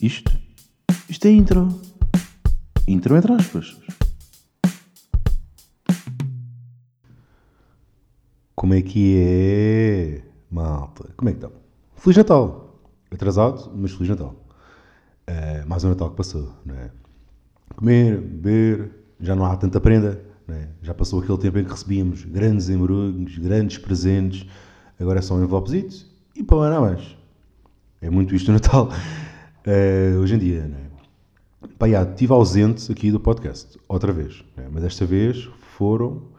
Isto? Isto é intro. Intro entre aspas. Como é que é, malta? Como é que estão? Feliz Natal! Atrasado, mas Feliz Natal. Uh, mais um Natal que passou, não é? Comer, beber, já não há tanta prenda, não é? Já passou aquele tempo em que recebíamos grandes embrulhos, grandes presentes, agora é só um envelopezito e para lá não mais. É muito isto no Natal, uh, hoje em dia, não é? Pá, já, estive ausente aqui do podcast, outra vez, é? mas desta vez foram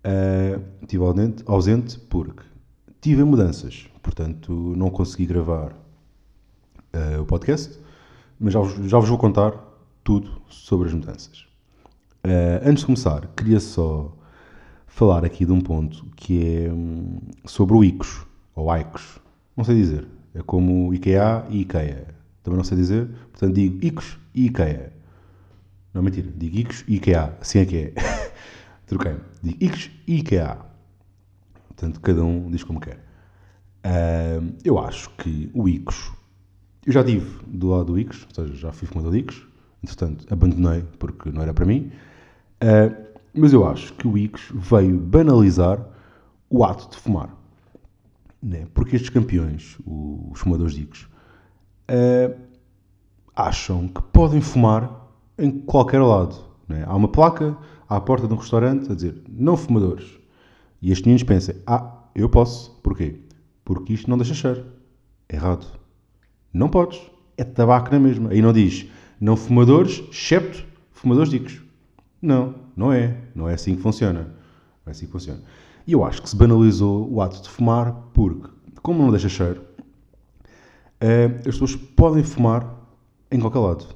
Uh, estive ausente, ausente porque tive mudanças, portanto não consegui gravar uh, o podcast, mas já, já, vos vou contar tudo sobre as mudanças. Uh, antes de começar, queria só falar aqui de um ponto que é um, sobre o ICOS, ou ICOS, não sei dizer, é como IKEA e IKEA, também não sei dizer, portanto digo ICOS e IKEA. Não, mentira, digo ICOS e IKEA, assim é que é. Troquei. Digo X e IKEA. Portanto, cada um diz como quer. Uh, eu acho que o ICOS. Eu já estive do lado do ICOS, ou seja, já fui fumador de ICOS. Entretanto, abandonei porque não era para mim. Uh, mas eu acho que o ICOS veio banalizar o ato de fumar. Né? Porque estes campeões, os fumadores de ICOS, uh, acham que podem fumar em qualquer lado. Né? Há uma placa à porta de um restaurante a dizer não fumadores. E estes meninos pensam, ah, eu posso. Porquê? Porque isto não deixa cheiro. Errado. Não podes. É tabaco na mesma. Aí não diz não fumadores, excepto fumadores dicos. Não, não é. Não é assim que funciona. Não é assim que funciona. E eu acho que se banalizou o ato de fumar porque, como não deixa cheiro, as pessoas podem fumar em qualquer lado.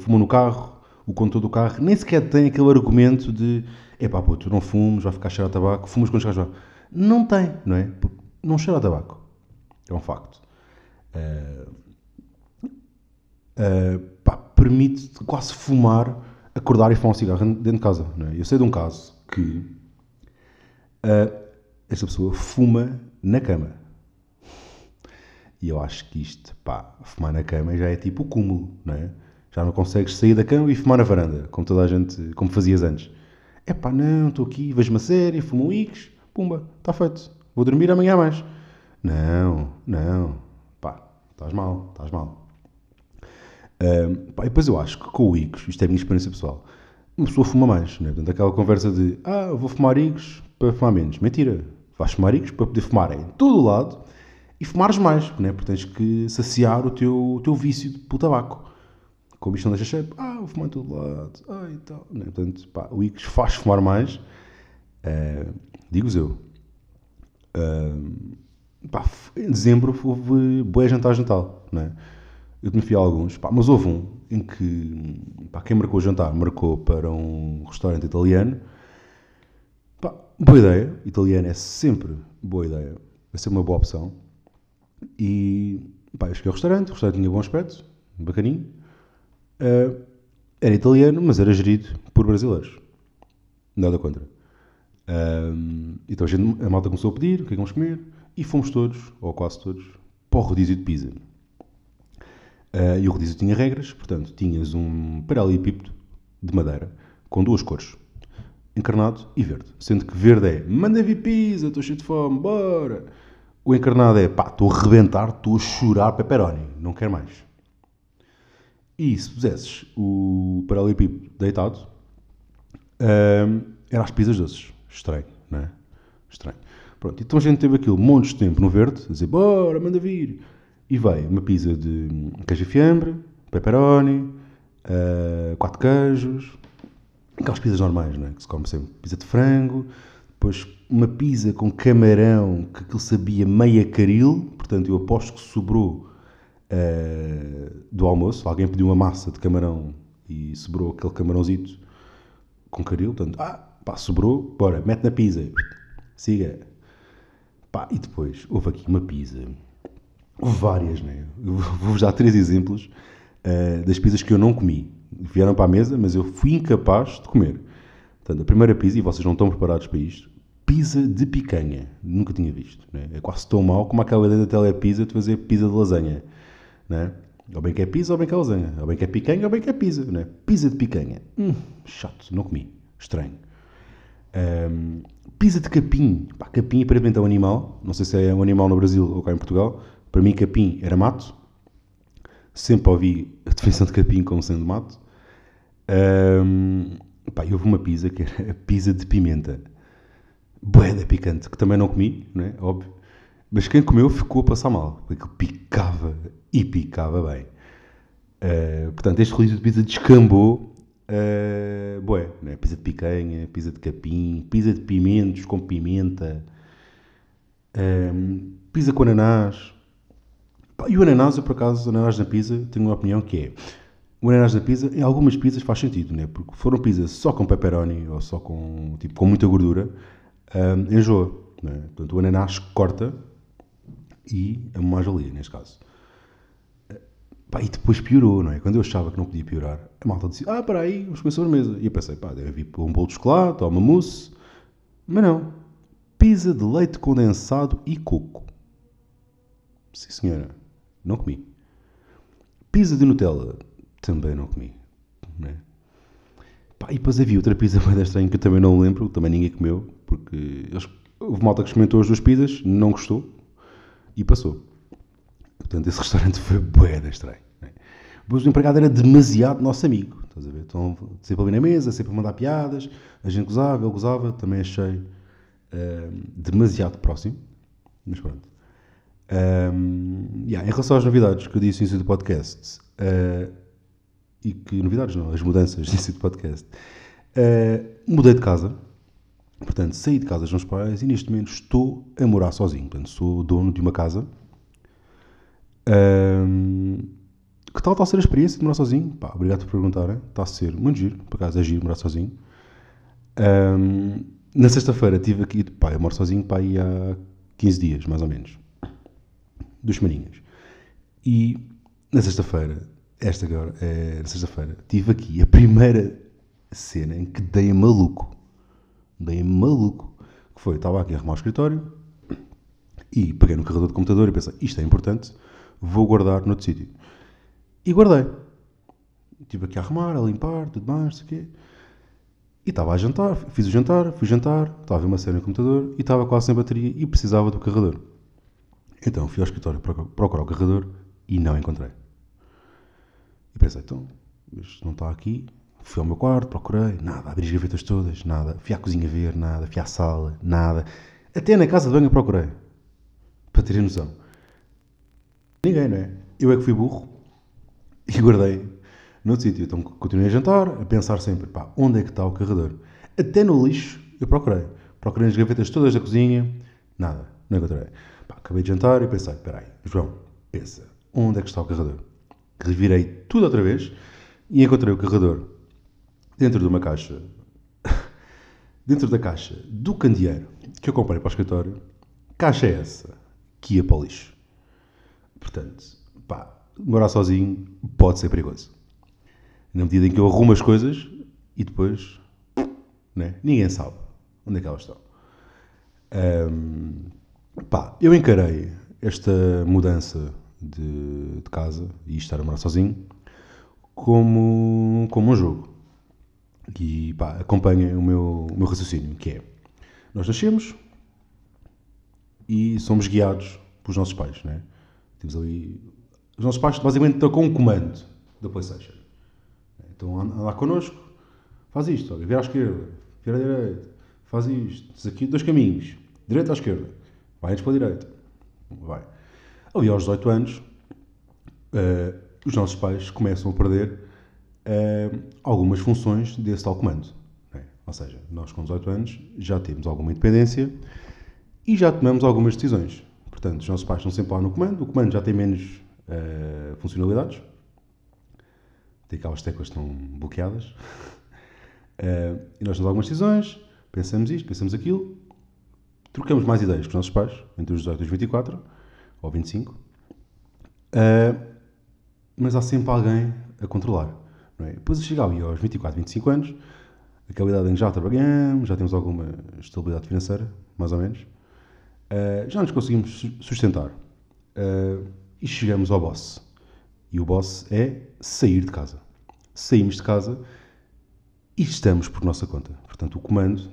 Fumam no carro, o condutor do carro nem sequer tem aquele argumento de epá, pô, tu não fumes, vai ficar a tabaco, fumas quando chegares lá. Não tem, não é? Porque não cheira a tabaco. É um facto. Uh, uh, pá, permite quase fumar, acordar e fumar um cigarro dentro de casa. Não é? Eu sei de um caso que uh, esta pessoa fuma na cama. E eu acho que isto, pá, fumar na cama já é tipo o cúmulo, não é? Já não consegues sair da cama e fumar na varanda, como toda a gente, como fazias antes. É pá, não, estou aqui, vejo uma série, fumo um X, pumba, está feito. Vou dormir amanhã mais. Não, não, pá, estás mal, estás mal. Um, pá, e depois eu acho que com o Icos, isto é a minha experiência pessoal, uma pessoa fuma mais, né? Portanto, aquela conversa de, ah, vou fumar Icos para fumar menos. Mentira, vais fumar Icos para poder fumar em todo o lado e fumares mais, né? porque tens que saciar o teu, o teu vício pelo tabaco como isto não deixa cheio, ah, vou fumar em todo lado, ah, e tal. Né? Portanto, pá, o Icos faz fumar mais, uh, digo-vos eu. Uh, pá, em dezembro houve boé jantar jantar, né? Eu me fui a alguns, pá, mas houve um em que, pá, quem marcou o jantar marcou para um restaurante italiano. Pá, boa ideia, italiano é sempre boa ideia, vai ser uma boa opção. E, pá, eu cheguei ao restaurante, o restaurante tinha bom aspecto, bacaninho. Uh, era italiano, mas era gerido por brasileiros. Nada contra. Uh, então a, gente, a malta começou a pedir o que é que vamos comer e fomos todos, ou quase todos, para o rodízio de pizza. Uh, e o rodízio tinha regras, portanto, tinhas um paralelepípedo de madeira com duas cores, encarnado e verde. Sendo que verde é manda vir pizza, estou cheio de fome, bora. O encarnado é pá, estou a rebentar, estou a chorar pepperoni, não quero mais. E se pusesses o paralelepípedo deitado, um, era as pizzas doces. Estranho, não é? Estranho. Pronto, então a gente teve aquilo montes de tempo no verde, a dizer, bora, manda vir. E veio uma pizza de queijo e fiambre, pepperoni, uh, quatro queijos, aquelas pizzas normais, não é? Que se come sempre. Pizza de frango, depois uma pizza com camarão, que aquilo sabia meia caril, portanto eu aposto que sobrou uh, do almoço. Alguém pediu uma massa de camarão e sobrou aquele camarãozito com caril. Portanto, ah, pá, sobrou, bora, mete na pizza. Siga. Pá, e depois houve aqui uma pizza. Houve várias, né? Vou-vos dar três exemplos uh, das pizzas que eu não comi. Vieram para a mesa, mas eu fui incapaz de comer. Portanto, a primeira pizza, e vocês não estão preparados para isto, pizza de picanha. Nunca tinha visto. Né? É quase tão mau como aquela ideia da telepizza de fazer pizza de lasanha. Né? Ou bem que é pizza ou bem que é lasanha. Ou bem que é picanha ou bem que é pizza. Não é? Pizza de picanha. Hum, chato, não comi. Estranho. Um, pizza de capim. Pá, capim aparentemente é um animal. Não sei se é um animal no Brasil ou cá em Portugal. Para mim, capim era mato. Sempre ouvi a definição de capim como sendo mato. Um, pá, houve uma pizza que era a pizza de pimenta. Boeda picante, que também não comi, não é? Óbvio. Mas quem comeu ficou a passar mal, porque picava e picava bem. Uh, portanto, este rodízio de pizza descambou. Uh, bué, né? pizza de picanha, pizza de capim, pizza de pimentos com pimenta, um, pizza com ananás. E o ananás, eu por acaso, ananás na pizza, tenho uma opinião que é o ananás na pizza, em algumas pizzas faz sentido, né? porque foram pizzas só com pepperoni ou só com, tipo, com muita gordura, um, enjoa. Né? Portanto, o ananás corta e a mais-valia, neste caso. Pá, e depois piorou, não é? Quando eu achava que não podia piorar, a malta disse: Ah, para aí, vamos comer sobremesa. E eu pensei: pá, deve vir um bolo de chocolate ou uma mousse. Mas não. Pizza de leite condensado e coco. Sim, senhora. Não comi. Pizza de Nutella. Também não comi. Não é? Pá, e depois havia outra pizza bem estranha que eu também não lembro, também ninguém comeu, porque eles, houve malta que experimentou as duas pizzas, não gostou e passou. Portanto, esse restaurante foi bué estranho. Né? Depois o empregado era demasiado nosso amigo. Estás a ver? Então, sempre ali na mesa, sempre a mandar piadas, a gente gozava, ele gozava, também achei uh, demasiado próximo. Mas pronto. Um, yeah, em relação às novidades que eu disse no início do podcast, uh, e que novidades não, as mudanças no início do podcast, uh, mudei de casa, portanto saí de casa dos meus pais e neste momento estou a morar sozinho, portanto sou dono de uma casa. Um, que tal está a ser a experiência de morar sozinho? Pá, obrigado por perguntarem, está a ser muito giro, por acaso é giro morar sozinho. Um, na sexta-feira estive aqui, pá, eu moro sozinho pá, há 15 dias, mais ou menos duas semaninhas. E na sexta-feira, esta agora, é, na sexta-feira, tive aqui a primeira cena em que dei a maluco. A maluco. Que foi, estava aqui a arrumar o escritório e peguei no carregador de computador e pensei, isto é importante, vou guardar noutro sítio. E guardei. Estive aqui a arrumar, a limpar, tudo mais, não quê. E estava a jantar, fiz o jantar, fui jantar, estava a ver uma cena no computador e estava quase sem bateria e precisava do carregador. Então fui ao escritório procurar o carregador e não encontrei. E pensei, então, isto não está aqui. Fui ao meu quarto, procurei, nada. Abri as gavetas todas, nada. Fui à cozinha ver, nada. Fui à sala, nada. Até na casa de banho procurei. Para terem noção. Ninguém, não é? Eu é que fui burro e guardei no sítio. Então continuei a jantar, a pensar sempre, pá, onde é que está o carregador? Até no lixo eu procurei. Procurei nas gavetas todas da cozinha, nada, não encontrei. Pá, acabei de jantar e pensei, espera aí, João, pensa, onde é que está o carregador? Revirei tudo outra vez e encontrei o carregador dentro de uma caixa, dentro da caixa do candeeiro que eu comprei para o escritório. Caixa é essa que ia para o lixo. Portanto, pá, morar sozinho pode ser perigoso. Na medida em que eu arrumo as coisas e depois né, ninguém sabe onde é que elas estão. Um, Pá, eu encarei esta mudança de, de, casa e estar a morar sozinho como, como um jogo. E pá, acompanha o meu, o meu raciocínio, que é, nós nascemos e somos guiados pelos nossos pais, né? Temos ali... Os nossos pais basicamente estão com um comando da Playstation. Então anda lá connosco, faz isto, olha, vira à esquerda, vira à direita, faz isto, tens aqui dois caminhos, direita à esquerda vai antes para a direita. Vai. Ali aos 18 anos, uh, os nossos pais começam a perder uh, algumas funções desse tal comando. É? Ou seja, nós com 18 anos já temos alguma independência e já tomamos algumas decisões. Portanto, os nossos pais estão sempre lá no comando, o comando já tem menos uh, funcionalidades, tem aquelas teclas estão bloqueadas, e nós temos algumas decisões, pensamos isto, pensamos aquilo, trocamos mais ideias com os nossos pais, entre os 18 e os 24, ou 25, uh, eh, mas há sempre alguém a controlar. É? Depois chega ali aos 24, 25 anos, aquela idade em que já trabalhamos, já temos alguma estabilidade financeira, mais ou menos, uh, já nos conseguimos sustentar. Uh, e chegamos ao boss. E o boss é sair de casa. Saímos de casa e estamos por nossa conta. Portanto, o comando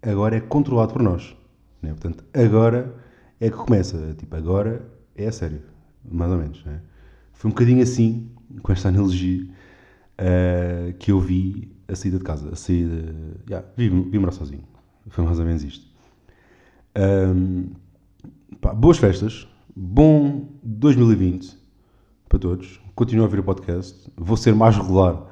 agora é controlado por nós. Né? Portanto, agora é que começa. Tipo, agora é a sério. Mais ou menos. Né? Foi um bocadinho assim, com esta analogia, uh, que eu vi a saída de casa. A saída. Yeah, vi, vi morar sozinho. Foi mais ou menos isto. Um, pá, boas festas. Bom 2020 para todos. Continuo a ouvir o podcast. Vou ser mais regular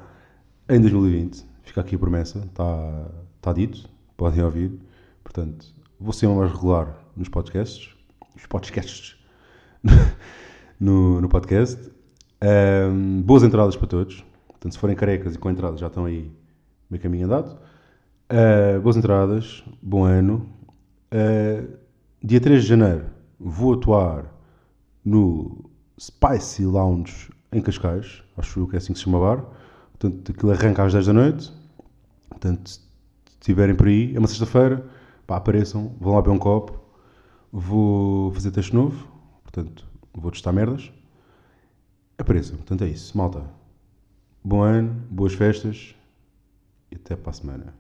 em 2020. Fica aqui a promessa. Está, está dito. Podem ouvir. Portanto, vou ser mais regular nos podcasts. Os podcasts. no, no podcast. Um, boas entradas para todos. Portanto, se forem carecas e com entradas já estão aí meio caminho andado. Uh, boas entradas. Bom ano. Uh, dia 3 de janeiro vou atuar no Spicy Lounge em Cascais. Acho que é assim que se chama bar. Portanto, aquilo arranca às 10 da noite. Portanto, se estiverem por aí, é uma sexta-feira, pá, apareçam, vão lá beber um copo. Vou fazer texto novo. Portanto, vou testar merdas. Apareçam. Portanto, é isso. Malta. Bom ano, boas festas e até para a semana.